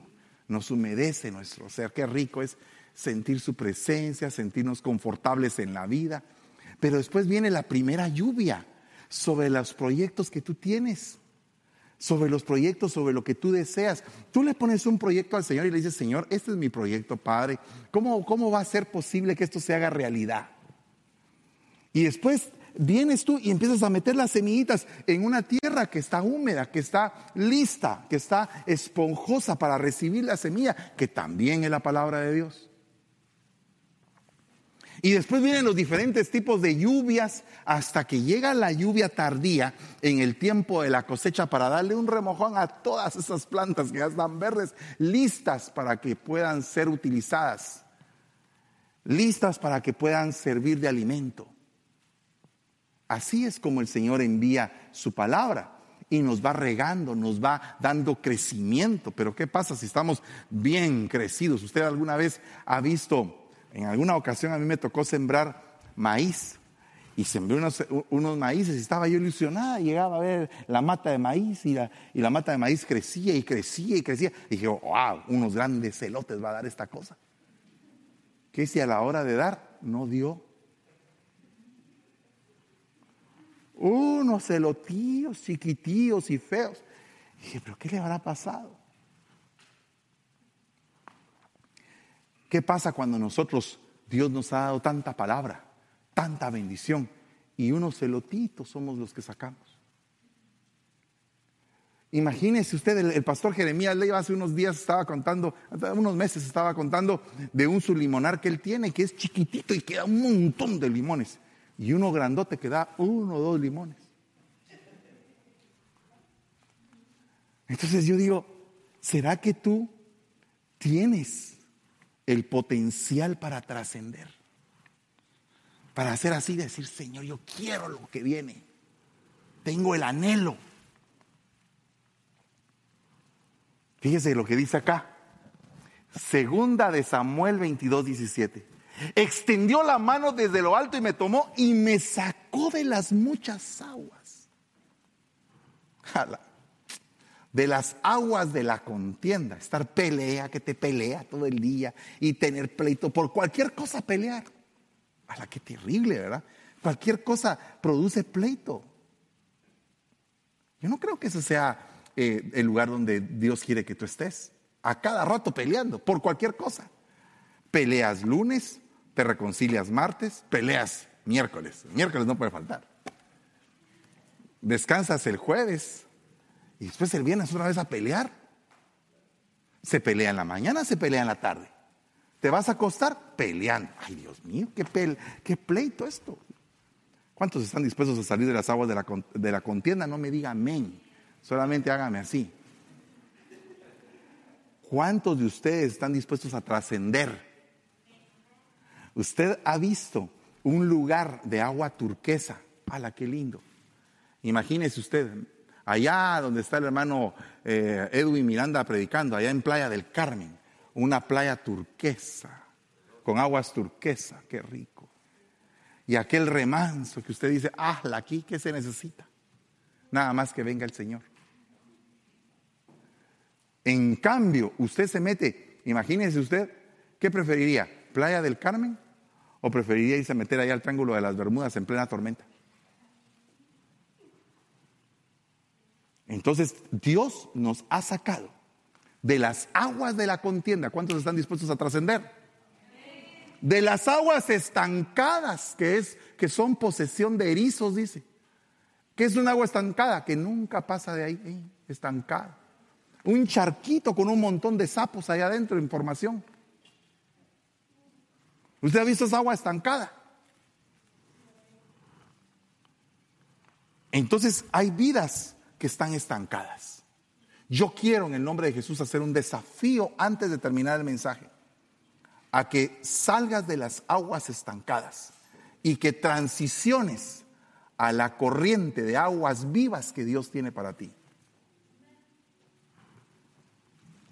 nos humedece nuestro ser. Qué rico es sentir su presencia, sentirnos confortables en la vida. Pero después viene la primera lluvia sobre los proyectos que tú tienes, sobre los proyectos, sobre lo que tú deseas. Tú le pones un proyecto al Señor y le dices, Señor, este es mi proyecto, Padre. ¿Cómo, cómo va a ser posible que esto se haga realidad? Y después vienes tú y empiezas a meter las semillitas en una tierra que está húmeda, que está lista, que está esponjosa para recibir la semilla, que también es la palabra de Dios. Y después vienen los diferentes tipos de lluvias hasta que llega la lluvia tardía en el tiempo de la cosecha para darle un remojón a todas esas plantas que ya están verdes, listas para que puedan ser utilizadas, listas para que puedan servir de alimento. Así es como el Señor envía su palabra y nos va regando, nos va dando crecimiento. Pero ¿qué pasa si estamos bien crecidos? ¿Usted alguna vez ha visto en alguna ocasión a mí me tocó sembrar maíz y sembré unos, maíces y estaba yo ilusionada, llegaba a ver la mata de maíz y la, y la mata de maíz crecía y crecía y crecía. Y dije, wow, unos grandes celotes va a dar esta cosa. ¿Qué si a la hora de dar no dio? Unos celotíos chiquitíos y feos. dije, pero ¿qué le habrá pasado? ¿Qué pasa cuando nosotros, Dios nos ha dado tanta palabra, tanta bendición, y unos celotitos somos los que sacamos? Imagínese usted, el, pastor Jeremías Leiva hace unos días estaba contando, hace unos meses estaba contando de un limonar que él tiene, que es chiquitito y queda un montón de limones. Y uno grandote que da uno o dos limones. Entonces yo digo, ¿será que tú tienes el potencial para trascender. Para hacer así, decir, Señor, yo quiero lo que viene. Tengo el anhelo. Fíjese lo que dice acá. Segunda de Samuel 22, 17. Extendió la mano desde lo alto y me tomó y me sacó de las muchas aguas. Jala de las aguas de la contienda, estar pelea, que te pelea todo el día y tener pleito por cualquier cosa pelear. A la que terrible, ¿verdad? Cualquier cosa produce pleito. Yo no creo que ese sea eh, el lugar donde Dios quiere que tú estés. A cada rato peleando por cualquier cosa. Peleas lunes, te reconcilias martes, peleas miércoles. Miércoles no puede faltar. Descansas el jueves, y después el viernes otra vez a pelear. Se pelea en la mañana, se pelea en la tarde. Te vas a acostar peleando. Ay, Dios mío, qué, qué pleito esto. ¿Cuántos están dispuestos a salir de las aguas de la, de la contienda? No me diga amén. Solamente hágame así. ¿Cuántos de ustedes están dispuestos a trascender? Usted ha visto un lugar de agua turquesa. ¡Hala, qué lindo! Imagínese usted, allá donde está el hermano eh, Edwin Miranda predicando, allá en Playa del Carmen, una playa turquesa, con aguas turquesa, qué rico. Y aquel remanso que usted dice, ah, aquí que se necesita. Nada más que venga el Señor. En cambio, usted se mete, imagínese usted, ¿qué preferiría? ¿Playa del Carmen? ¿O preferiría irse a meter allá al Triángulo de las Bermudas en plena tormenta? Entonces Dios nos ha sacado de las aguas de la contienda. ¿Cuántos están dispuestos a trascender? De las aguas estancadas, que es que son posesión de erizos, dice. ¿Qué es un agua estancada? Que nunca pasa de ahí, estancada. Un charquito con un montón de sapos allá adentro en formación. ¿Usted ha visto esa agua estancada? Entonces hay vidas que están estancadas. Yo quiero en el nombre de Jesús hacer un desafío antes de terminar el mensaje, a que salgas de las aguas estancadas y que transiciones a la corriente de aguas vivas que Dios tiene para ti.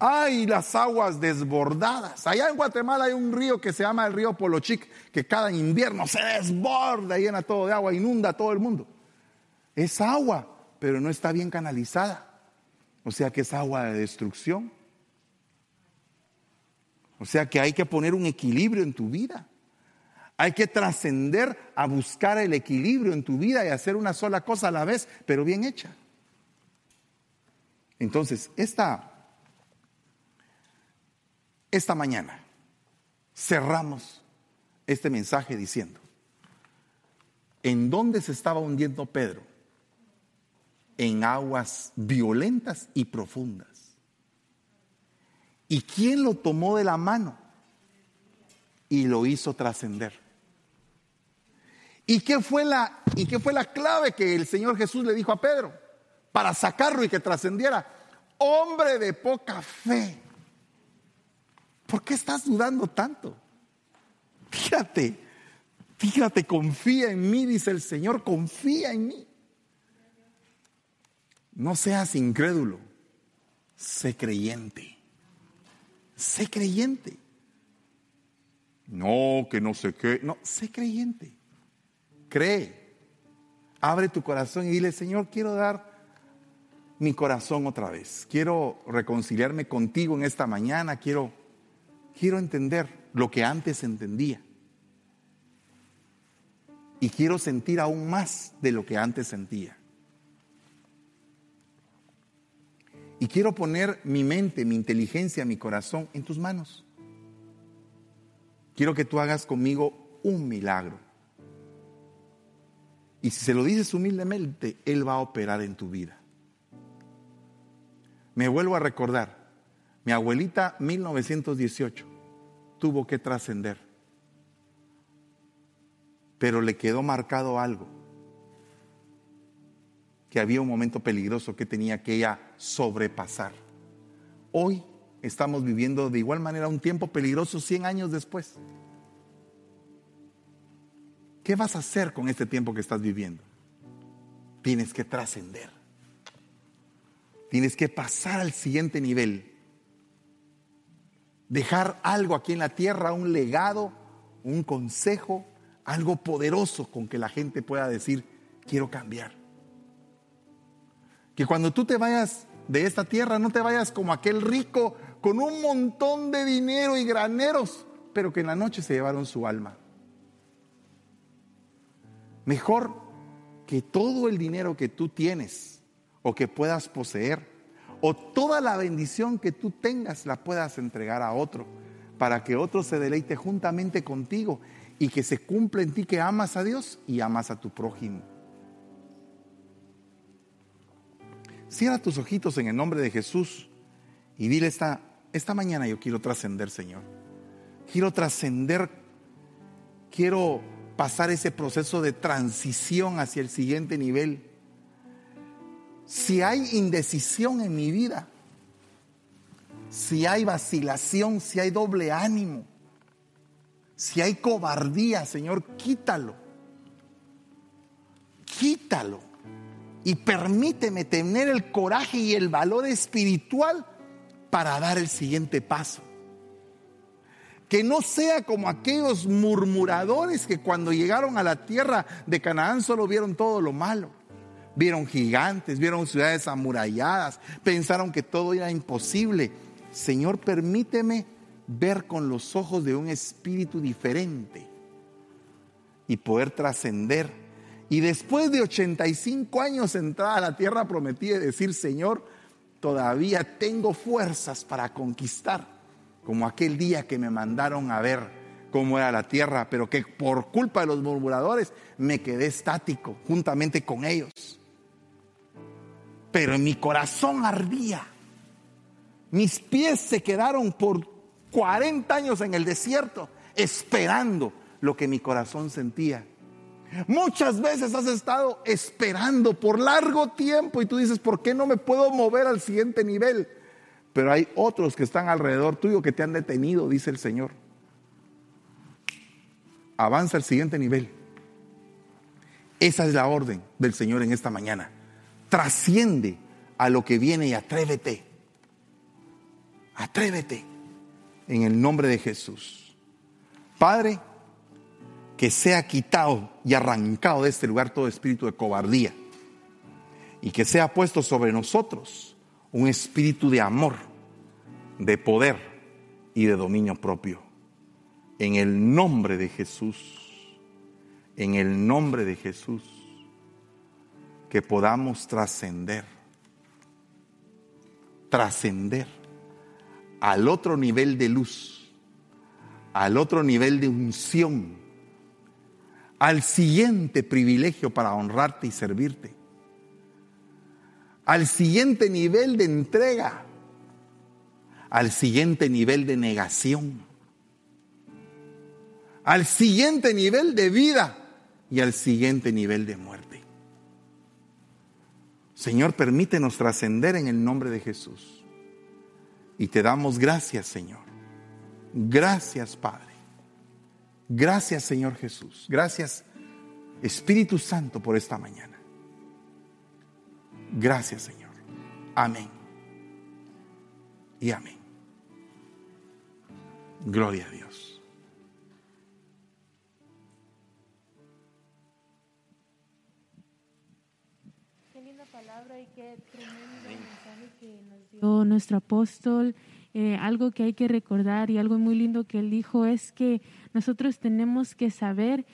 Hay las aguas desbordadas. Allá en Guatemala hay un río que se llama el río Polochic, que cada invierno se desborda, llena todo de agua, inunda a todo el mundo. Es agua pero no está bien canalizada. O sea que es agua de destrucción. O sea que hay que poner un equilibrio en tu vida. Hay que trascender a buscar el equilibrio en tu vida y hacer una sola cosa a la vez, pero bien hecha. Entonces, esta, esta mañana cerramos este mensaje diciendo, ¿En dónde se estaba hundiendo Pedro? En aguas violentas y profundas. ¿Y quién lo tomó de la mano y lo hizo trascender? ¿Y qué, fue la, ¿Y qué fue la clave que el Señor Jesús le dijo a Pedro para sacarlo y que trascendiera? Hombre de poca fe. ¿Por qué estás dudando tanto? Fíjate, fíjate, confía en mí, dice el Señor, confía en mí. No seas incrédulo, sé creyente. Sé creyente. No, que no sé qué. No, sé creyente. Cree. Abre tu corazón y dile, Señor, quiero dar mi corazón otra vez. Quiero reconciliarme contigo en esta mañana. Quiero, quiero entender lo que antes entendía. Y quiero sentir aún más de lo que antes sentía. Y quiero poner mi mente, mi inteligencia, mi corazón en tus manos. Quiero que tú hagas conmigo un milagro. Y si se lo dices humildemente, Él va a operar en tu vida. Me vuelvo a recordar, mi abuelita 1918 tuvo que trascender, pero le quedó marcado algo, que había un momento peligroso que tenía que ella sobrepasar. Hoy estamos viviendo de igual manera un tiempo peligroso 100 años después. ¿Qué vas a hacer con este tiempo que estás viviendo? Tienes que trascender. Tienes que pasar al siguiente nivel. Dejar algo aquí en la tierra, un legado, un consejo, algo poderoso con que la gente pueda decir, quiero cambiar. Que cuando tú te vayas de esta tierra, no te vayas como aquel rico con un montón de dinero y graneros, pero que en la noche se llevaron su alma. Mejor que todo el dinero que tú tienes o que puedas poseer o toda la bendición que tú tengas la puedas entregar a otro para que otro se deleite juntamente contigo y que se cumpla en ti que amas a Dios y amas a tu prójimo. Cierra tus ojitos en el nombre de Jesús y dile esta, esta mañana yo quiero trascender, Señor. Quiero trascender, quiero pasar ese proceso de transición hacia el siguiente nivel. Si hay indecisión en mi vida, si hay vacilación, si hay doble ánimo, si hay cobardía, Señor, quítalo. Quítalo. Y permíteme tener el coraje y el valor espiritual para dar el siguiente paso que no sea como aquellos murmuradores que cuando llegaron a la tierra de Canaán solo vieron todo lo malo. Vieron gigantes, vieron ciudades amuralladas, pensaron que todo era imposible. Señor, permíteme ver con los ojos de un espíritu diferente y poder trascender. Y después de 85 años entrar a la tierra prometida decir, Señor, todavía tengo fuerzas para conquistar como aquel día que me mandaron a ver cómo era la tierra, pero que por culpa de los murmuradores me quedé estático juntamente con ellos. Pero mi corazón ardía. Mis pies se quedaron por 40 años en el desierto esperando lo que mi corazón sentía. Muchas veces has estado esperando por largo tiempo y tú dices, ¿por qué no me puedo mover al siguiente nivel? Pero hay otros que están alrededor tuyo que te han detenido, dice el Señor. Avanza al siguiente nivel. Esa es la orden del Señor en esta mañana. Trasciende a lo que viene y atrévete. Atrévete en el nombre de Jesús. Padre, que sea quitado y arrancado de este lugar todo espíritu de cobardía y que sea puesto sobre nosotros un espíritu de amor, de poder y de dominio propio. En el nombre de Jesús, en el nombre de Jesús, que podamos trascender, trascender al otro nivel de luz, al otro nivel de unción, al siguiente privilegio para honrarte y servirte, al siguiente nivel de entrega, al siguiente nivel de negación, al siguiente nivel de vida y al siguiente nivel de muerte. Señor, permítenos trascender en el nombre de Jesús. Y te damos gracias, Señor. Gracias, Padre. Gracias, Señor Jesús. Gracias, Espíritu Santo, por esta mañana. Gracias, Señor. Amén. Y amén. Gloria a Dios. Nuestro apóstol, eh, algo que hay que recordar y algo muy lindo que él dijo es que nosotros tenemos que saber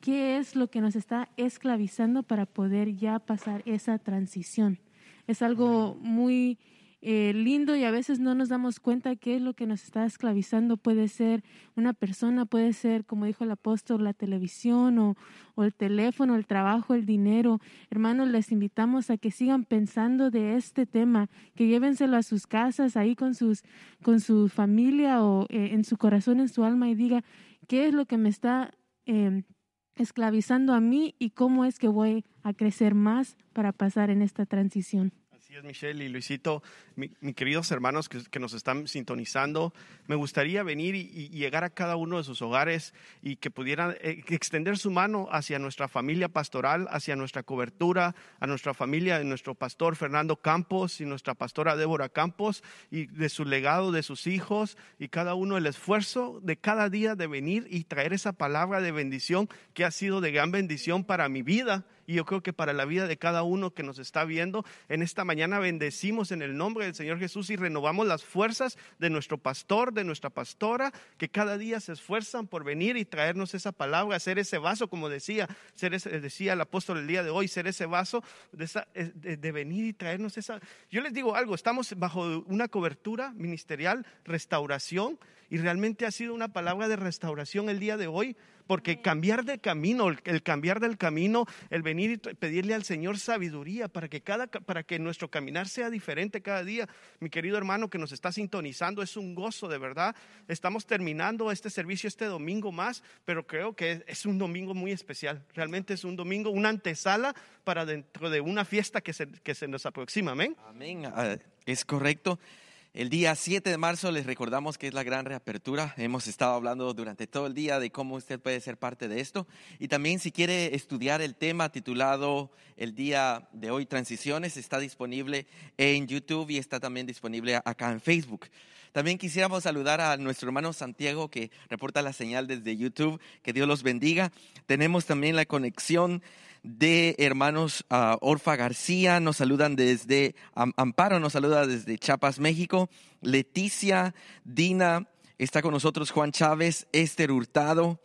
qué es lo que nos está esclavizando para poder ya pasar esa transición. Es algo muy eh, lindo y a veces no nos damos cuenta qué es lo que nos está esclavizando. Puede ser una persona, puede ser, como dijo el apóstol, la televisión o, el teléfono, el trabajo, el dinero. Hermanos, les invitamos a que sigan pensando de este tema, que llévenselo a sus casas, ahí con, sus, con su familia o eh, en su corazón, en su alma y diga, ¿qué es lo que me está... Em, esclavizando a mí y cómo es que voy a crecer más para pasar en esta transición. Michelle y Luisito, mis queridos hermanos que, nos están sintonizando. Me gustaría venir y, llegar a cada uno de sus hogares y que pudieran eh, extender su mano hacia nuestra familia pastoral, hacia nuestra cobertura, a nuestra familia de nuestro pastor Fernando Campos y nuestra pastora Débora Campos y de su legado, de sus hijos y cada uno el esfuerzo de cada día de venir y traer esa palabra de bendición que ha sido de gran bendición para mi vida y yo creo que para la vida de cada uno que nos está viendo, en esta mañana bendecimos en el nombre del Señor Jesús y renovamos las fuerzas de nuestro pastor, de nuestra pastora, que cada día se esfuerzan por venir y traernos esa palabra, ser ese vaso, como decía, ser ese, decía el apóstol el día de hoy, ser ese vaso de, de venir y traernos esa. Yo les digo algo, estamos bajo una cobertura ministerial, restauración, y realmente ha sido una palabra de restauración el día de hoy porque cambiar de camino, el, cambiar del camino, el venir y pedirle al Señor sabiduría para que, cada, para que nuestro caminar sea diferente cada día. Mi querido hermano que nos está sintonizando, es un gozo de verdad. Estamos terminando este servicio este domingo más, pero creo que es un domingo muy especial. Realmente es un domingo, una antesala para dentro de una fiesta que se, que se nos aproxima. Amén. Amén. Ah, es correcto. El día 7 de marzo les recordamos que es la gran reapertura. Hemos estado hablando durante todo el día de cómo usted puede ser parte de esto. Y también si quiere estudiar el tema titulado el día de hoy, Transiciones, está disponible en YouTube y está también disponible acá en Facebook. También quisiéramos saludar a nuestro hermano Santiago que reporta la señal desde YouTube. Que Dios los bendiga. Tenemos también la conexión de hermanos uh, Orfa García, nos saludan desde Amparo, nos saluda desde Chiapas, México. Leticia, Dina, está con nosotros Juan Chávez, Esther Hurtado,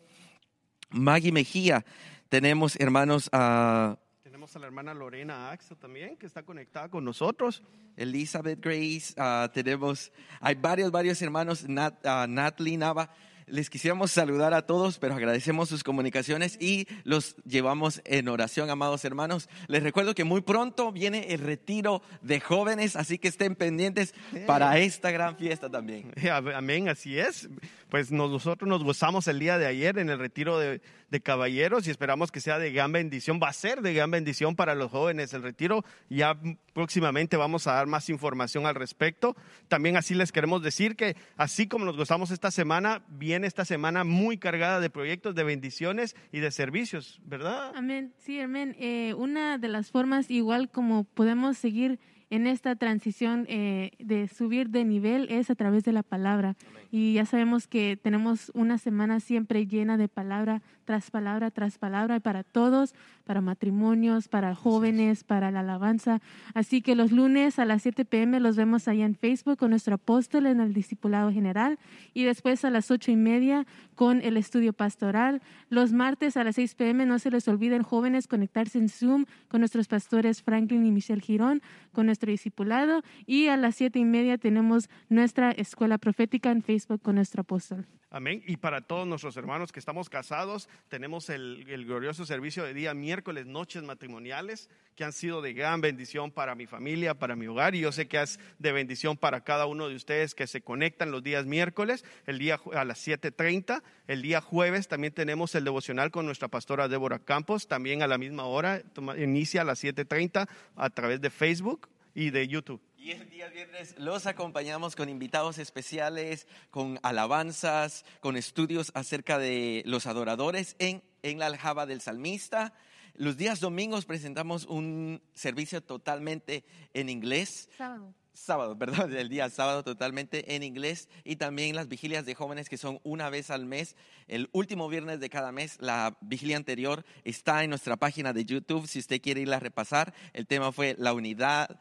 Maggie Mejía. Tenemos hermanos uh, tenemos a la hermana Lorena Axo también, que está conectada con nosotros. Elizabeth Grace, uh, tenemos, hay varios, varios hermanos, Nat, Natalie Nava les quisiéramos saludar a todos, pero agradecemos sus comunicaciones y los llevamos en oración, amados hermanos. Les recuerdo que muy pronto viene el retiro de jóvenes, así que estén pendientes para esta gran fiesta también. Amén, así es. Pues nosotros nos gozamos el día de ayer en el retiro de, de caballeros y esperamos que sea de gran bendición. Va a ser de gran bendición para los jóvenes el retiro. Ya próximamente vamos a dar más información al respecto. También así les queremos decir que así como nos gozamos esta semana, viene esta semana muy cargada de proyectos, de bendiciones y de servicios, ¿verdad? Amén, sí, amén. Eh, una de las formas igual como podemos seguir en esta transición eh, de subir de nivel es a través de la palabra. Y ya sabemos que tenemos una semana siempre llena de palabra tras palabra tras palabra para todos, para matrimonios, para jóvenes, para la alabanza. Así que los lunes a las 7 pm los vemos allá en Facebook con nuestro apóstol en el discipulado general y después a las ocho y media con el estudio pastoral. Los martes a las 6 pm no se les olviden jóvenes conectarse en Zoom con nuestros pastores Franklin y Michelle Girón, con nuestro discipulado y a las siete y media tenemos nuestra escuela profética en Facebook con nuestro apóstol. Amén. Y para todos nuestros hermanos que estamos casados, tenemos el, glorioso servicio de día miércoles, noches matrimoniales, que han sido de gran bendición para mi familia, para mi hogar. Y yo sé que es de bendición para cada uno de ustedes que se conectan los días miércoles, el día a las 7.30. El día jueves también tenemos el devocional con nuestra pastora Débora Campos, también a la misma hora, inicia a las 7.30 a través de Facebook y de YouTube. Y el día viernes los acompañamos con invitados especiales, con alabanzas, con estudios acerca de los adoradores en, en la aljaba del salmista. Los días domingos presentamos un servicio totalmente en inglés. Sábado. Sábado, perdón, el día sábado totalmente en inglés y también las vigilias de jóvenes que son una vez al mes, el último viernes de cada mes. La vigilia anterior está en nuestra página de YouTube si usted quiere irla a repasar. El tema fue la unidad,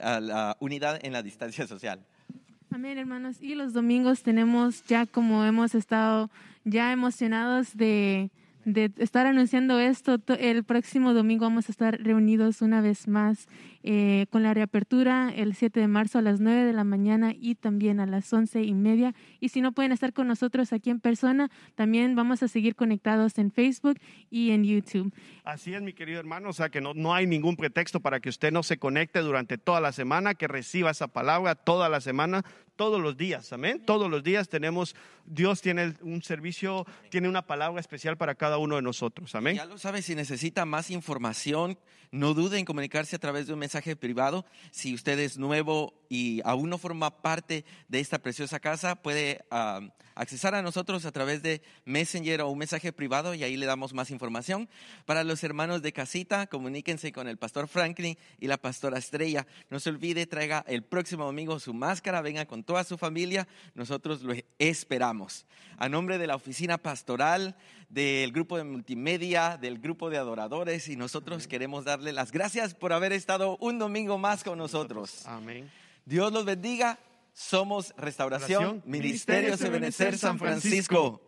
a la unidad en la distancia social. Amén, hermanos. Y los domingos tenemos ya como hemos estado ya emocionados de, de estar anunciando esto. El próximo domingo vamos a estar reunidos una vez más eh, con la reapertura el 7 de marzo a las 9 de la mañana y también a las 11 y media. Y si no pueden estar con nosotros aquí en persona, también vamos a seguir conectados en Facebook y en YouTube. Así es, mi querido hermano, o sea que no, no hay ningún pretexto para que usted no se conecte durante toda la semana, que reciba esa palabra toda la semana, todos los días, amén. Todos los días tenemos, Dios tiene un servicio, tiene una palabra especial para cada uno de nosotros, amén. Ya lo sabe, si necesita más información, no dude en comunicarse a través de un mensaje privado. Si usted es nuevo y aún no forma parte de esta preciosa casa, puede uh, accesar a nosotros a través de Messenger o un mensaje privado y ahí le damos más información. Para los hermanos de casita, comuníquense con el pastor Franklin y la pastora Estrella. No se olvide, traiga el próximo domingo su máscara, venga con toda su familia. Nosotros lo esperamos. A nombre de la oficina pastoral, del grupo de multimedia, del grupo de adoradores y nosotros queremos darle las gracias por haber estado un domingo más con nosotros. Amén. Dios los bendiga. Somos Restauración, Ministerio Ebenecer San Francisco.